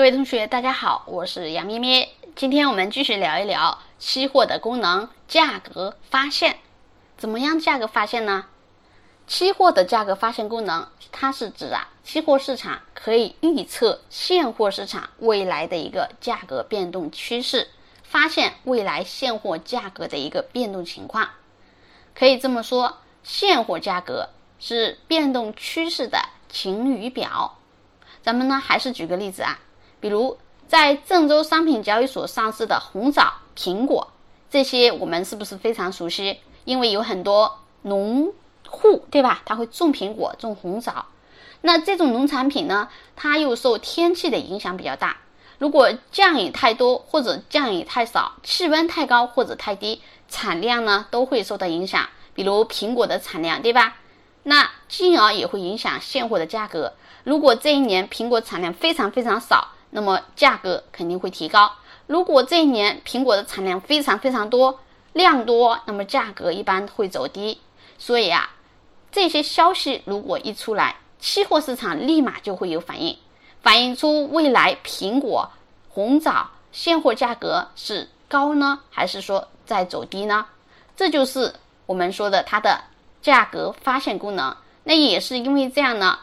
各位同学，大家好，我是杨咩咩。今天我们继续聊一聊期货的功能——价格发现。怎么样价格发现呢？期货的价格发现功能，它是指啊，期货市场可以预测现货市场未来的一个价格变动趋势，发现未来现货价格的一个变动情况。可以这么说，现货价格是变动趋势的晴雨表。咱们呢，还是举个例子啊。比如在郑州商品交易所上市的红枣、苹果这些，我们是不是非常熟悉？因为有很多农户，对吧？他会种苹果、种红枣。那这种农产品呢，它又受天气的影响比较大。如果降雨太多或者降雨太少，气温太高或者太低，产量呢都会受到影响。比如苹果的产量，对吧？那进而也会影响现货的价格。如果这一年苹果产量非常非常少，那么价格肯定会提高。如果这一年苹果的产量非常非常多，量多，那么价格一般会走低。所以啊，这些消息如果一出来，期货市场立马就会有反应，反映出未来苹果、红枣现货价格是高呢，还是说在走低呢？这就是我们说的它的价格发现功能。那也是因为这样呢，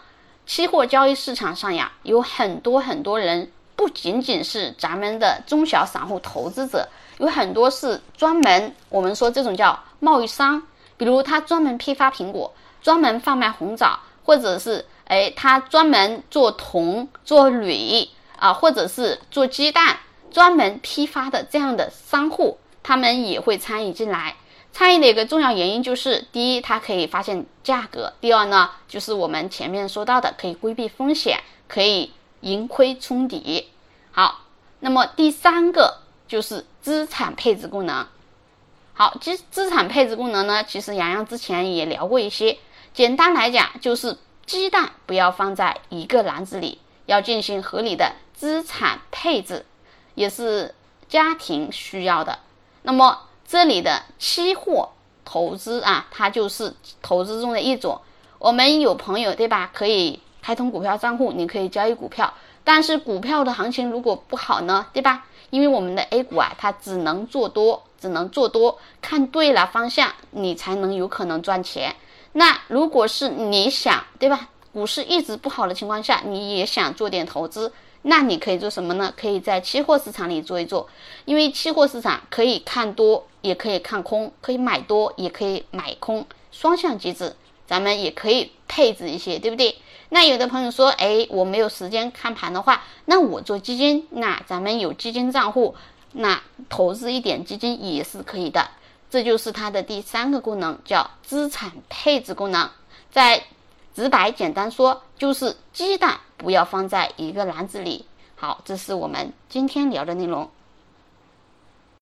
期货交易市场上呀，有很多很多人。不仅仅是咱们的中小散户投资者，有很多是专门我们说这种叫贸易商，比如他专门批发苹果，专门贩卖红枣，或者是哎他专门做铜、做铝啊，或者是做鸡蛋，专门批发的这样的商户，他们也会参与进来。参与的一个重要原因就是，第一，它可以发现价格；第二呢，就是我们前面说到的，可以规避风险，可以。盈亏冲抵，好，那么第三个就是资产配置功能。好，资资产配置功能呢，其实洋洋之前也聊过一些。简单来讲，就是鸡蛋不要放在一个篮子里，要进行合理的资产配置，也是家庭需要的。那么这里的期货投资啊，它就是投资中的一种。我们有朋友对吧？可以。开通股票账户，你可以交易股票，但是股票的行情如果不好呢，对吧？因为我们的 A 股啊，它只能做多，只能做多，看对了方向，你才能有可能赚钱。那如果是你想，对吧？股市一直不好的情况下，你也想做点投资，那你可以做什么呢？可以在期货市场里做一做，因为期货市场可以看多，也可以看空，可以买多，也可以买空，双向机制，咱们也可以配置一些，对不对？那有的朋友说，哎，我没有时间看盘的话，那我做基金，那咱们有基金账户，那投资一点基金也是可以的。这就是它的第三个功能，叫资产配置功能。再直白简单说，就是鸡蛋不要放在一个篮子里。好，这是我们今天聊的内容。